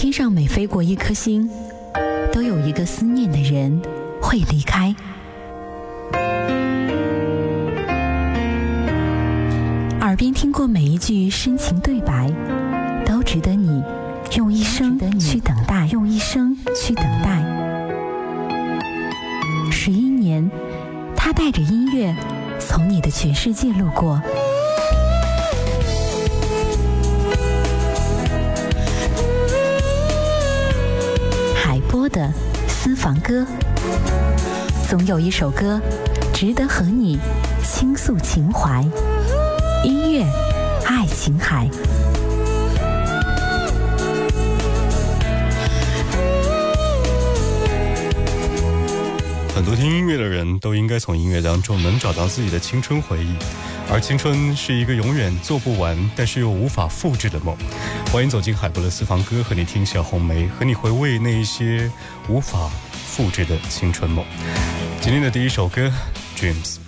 天上每飞过一颗星，都有一个思念的人会离开。耳边听过每一句深情对白，都值得你用一生去等待，用一生去等待。十一年，他带着音乐从你的全世界路过。房歌，总有一首歌值得和你倾诉情怀。音乐，爱琴海。很多听音乐的人都应该从音乐当中能找到自己的青春回忆，而青春是一个永远做不完，但是又无法复制的梦。欢迎走进海波的私房歌，和你听小红梅，和你回味那一些无法复制的青春梦。今天的第一首歌，Dreams。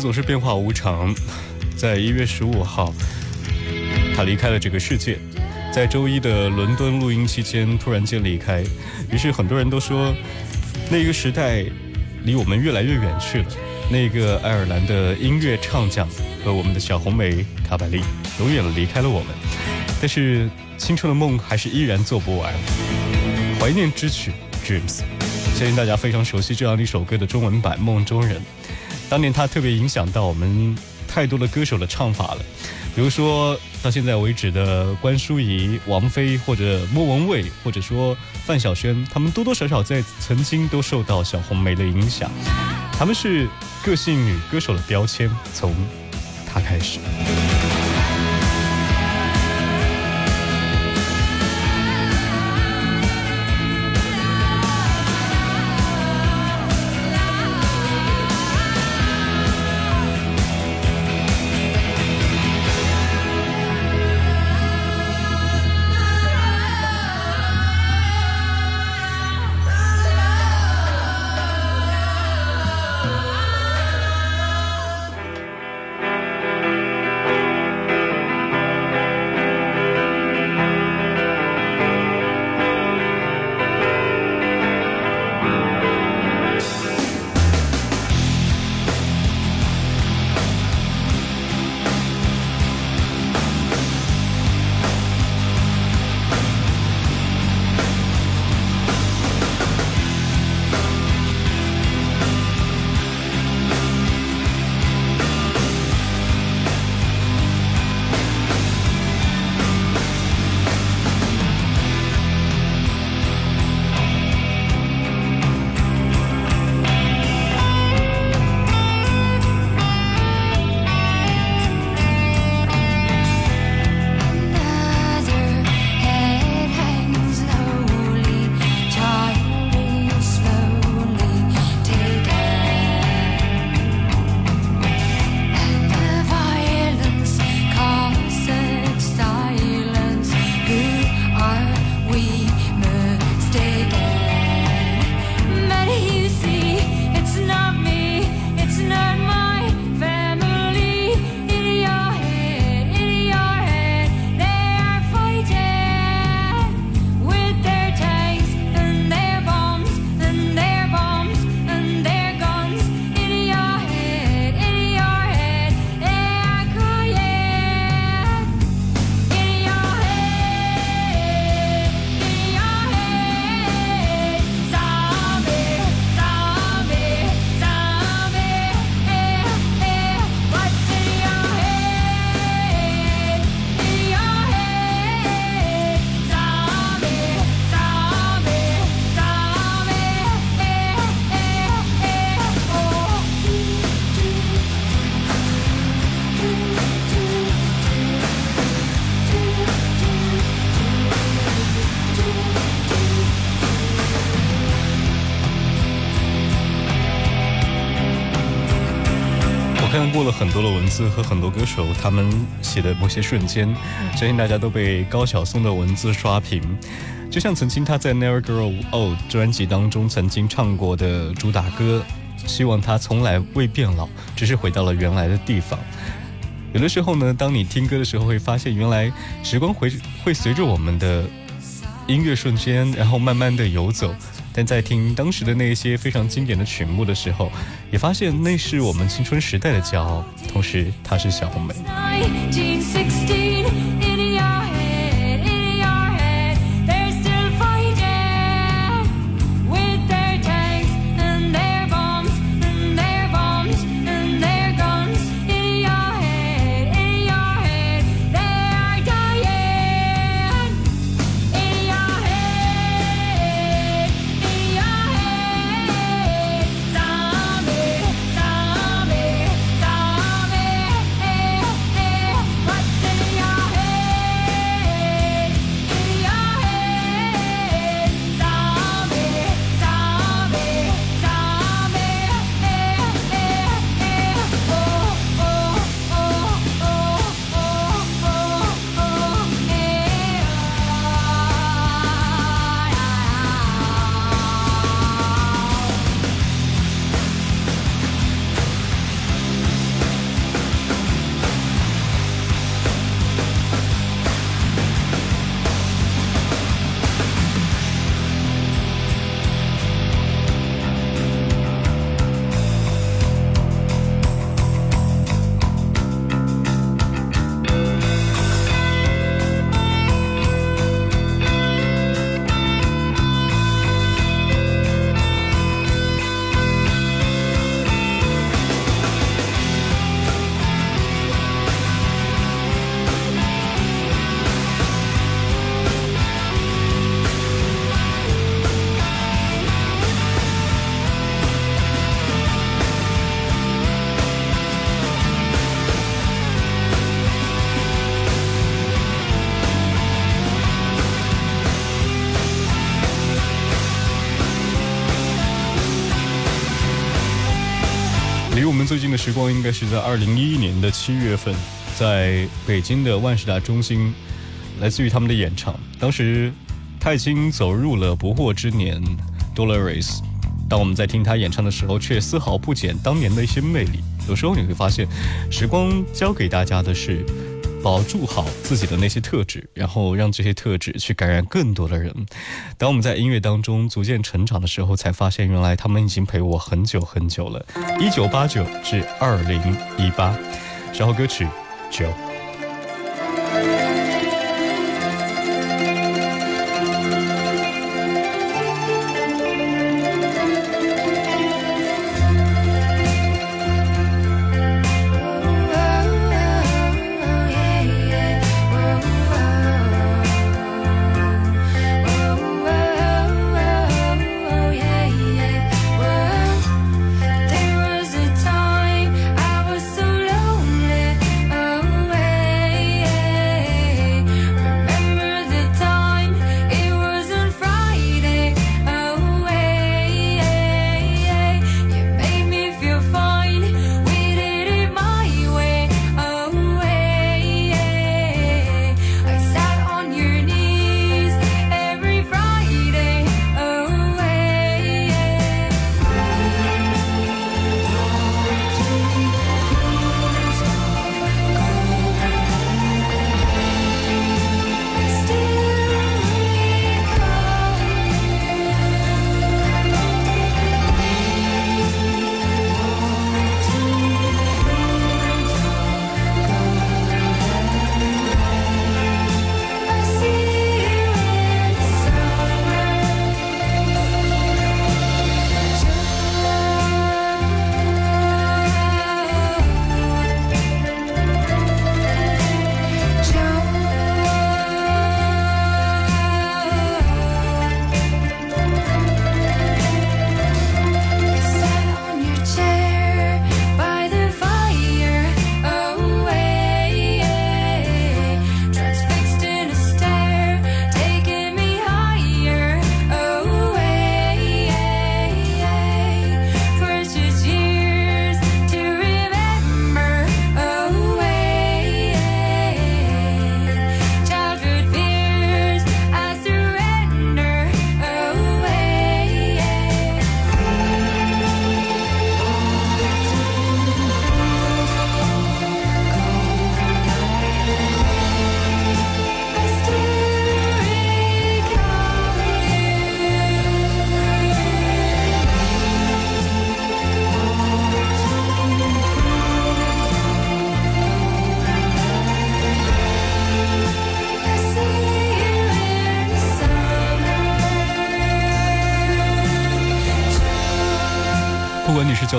总是变化无常，在一月十五号，他离开了这个世界，在周一的伦敦录音期间突然间离开，于是很多人都说，那个时代离我们越来越远去了。那个爱尔兰的音乐唱将和我们的小红梅卡百利永远离开了我们，但是青春的梦还是依然做不完。怀念之曲《Dreams》，相信大家非常熟悉这样一首歌的中文版《梦中人》。当年他特别影响到我们太多的歌手的唱法了，比如说到现在为止的关淑怡、王菲或者莫文蔚，或者说范晓萱，他们多多少少在曾经都受到小红梅的影响。他们是个性女歌手的标签，从她开始。做了很多的文字和很多歌手他们写的某些瞬间，相信大家都被高晓松的文字刷屏。就像曾经他在《Never Grow Old》专辑当中曾经唱过的主打歌，希望他从来未变老，只是回到了原来的地方。有的时候呢，当你听歌的时候，会发现原来时光会会随着我们的音乐瞬间，然后慢慢的游走。但在听当时的那些非常经典的曲目的时候，也发现那是我们青春时代的骄傲，同时它是小红梅。时光应该是在二零一一年的七月份，在北京的万事达中心，来自于他们的演唱。当时他已经走入了不惑之年，Dolores。当我们在听他演唱的时候，却丝毫不减当年的一些魅力。有时候你会发现，时光教给大家的是。保住好自己的那些特质，然后让这些特质去感染更多的人。当我们在音乐当中逐渐成长的时候，才发现原来他们已经陪我很久很久了。一九八九至二零一八，然后歌曲九。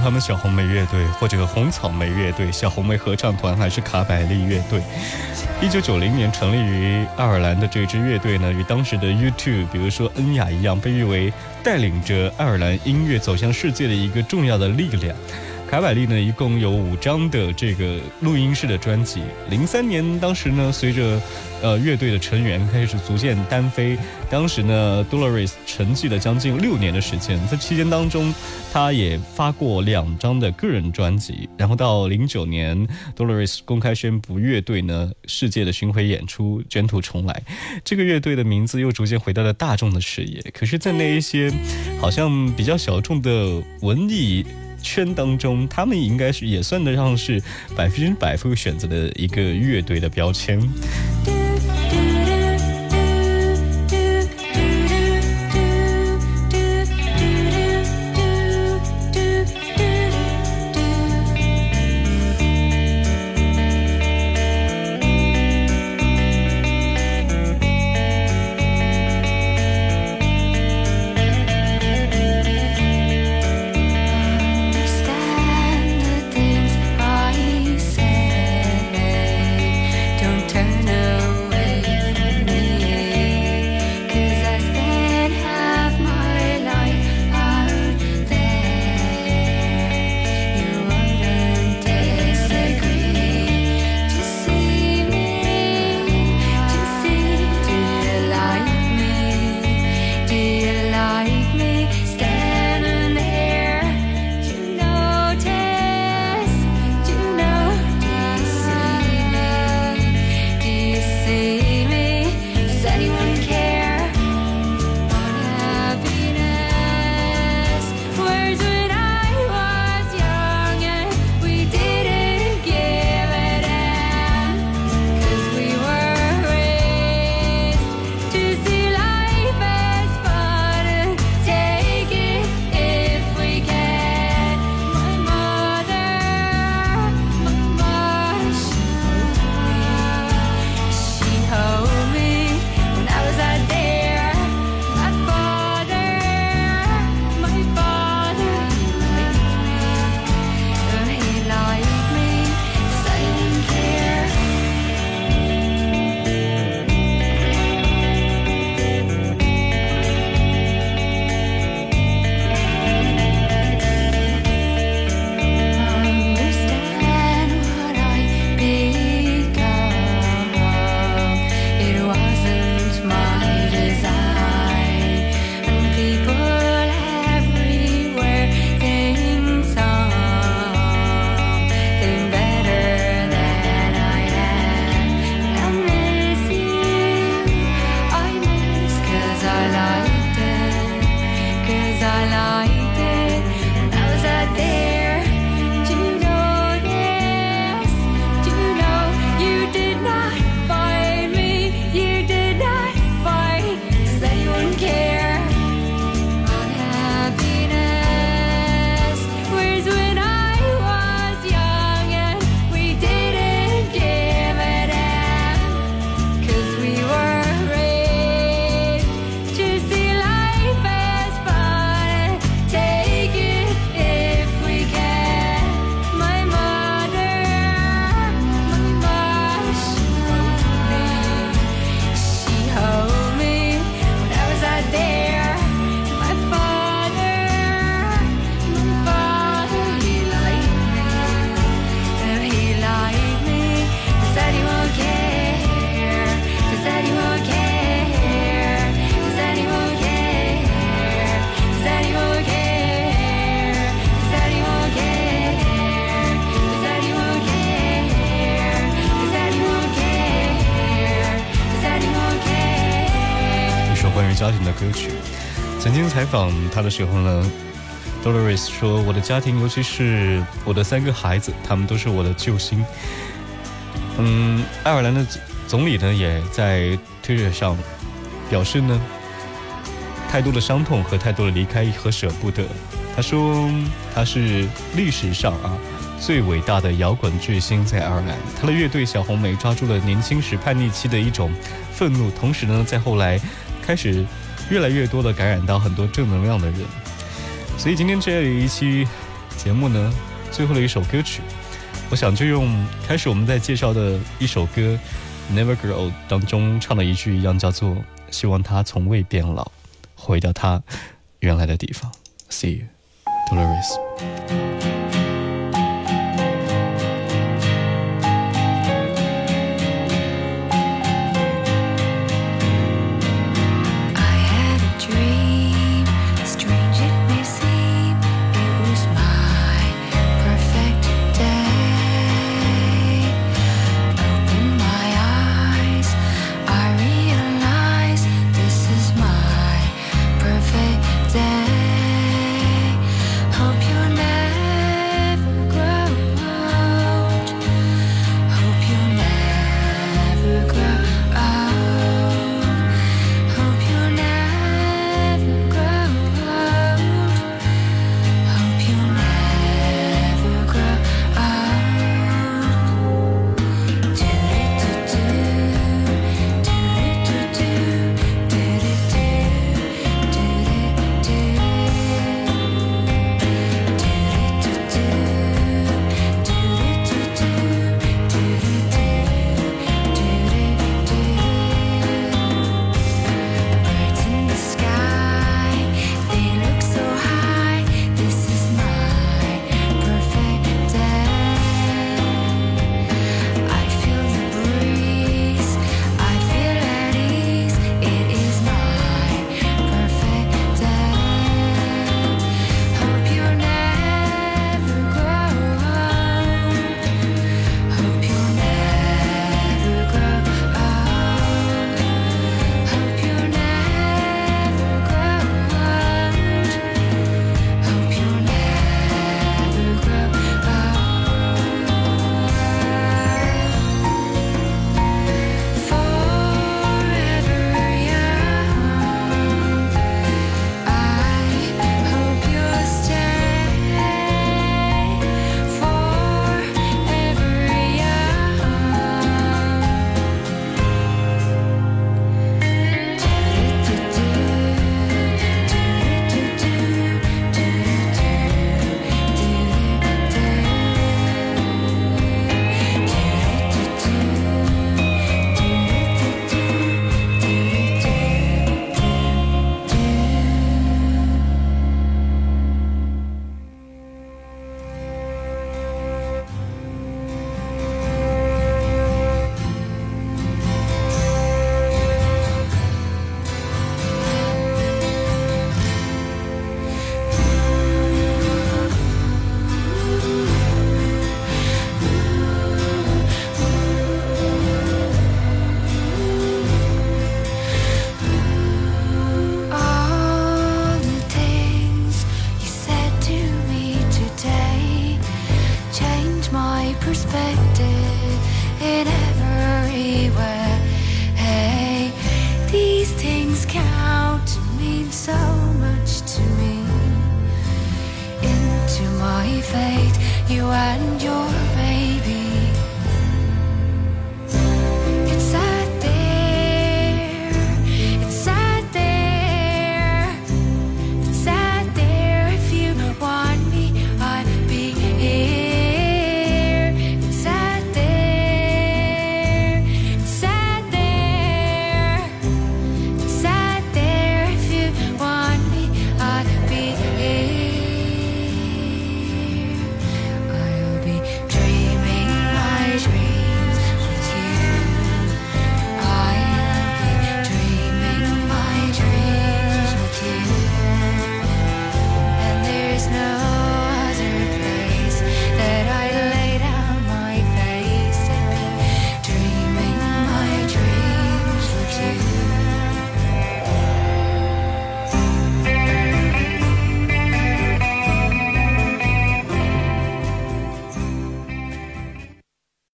他们小红莓乐队，或者红草莓乐队、小红莓合唱团，还是卡百利乐队，一九九零年成立于爱尔兰的这支乐队呢，与当时的 u t u b e 比如说恩雅一样，被誉为带领着爱尔兰音乐走向世界的一个重要的力量。凯百利呢，一共有五张的这个录音室的专辑。零三年，当时呢，随着呃乐队的成员开始逐渐单飞，当时呢，Dolores 沉寂了将近六年的时间。在期间当中，他也发过两张的个人专辑。然后到零九年，Dolores 公开宣布乐队呢世界的巡回演出卷土重来，这个乐队的名字又逐渐回到了大众的视野。可是，在那一些好像比较小众的文艺。圈当中，他们应该是也算得上是百分之百会选择的一个乐队的标签。访他的时候呢，Dolores 说：“我的家庭，尤其是我的三个孩子，他们都是我的救星。”嗯，爱尔兰的总理呢，也在推特上表示呢，太多的伤痛和太多的离开和舍不得。他说他是历史上啊最伟大的摇滚巨星，在爱尔兰，他的乐队小红莓抓住了年轻时叛逆期的一种愤怒，同时呢，在后来。开始越来越多的感染到很多正能量的人，所以今天这样一期节目呢最后的一首歌曲，我想就用开始我们在介绍的一首歌《Never Grow》当中唱的一句一样，叫做“希望他从未变老，回到他原来的地方”。See you, Dolores.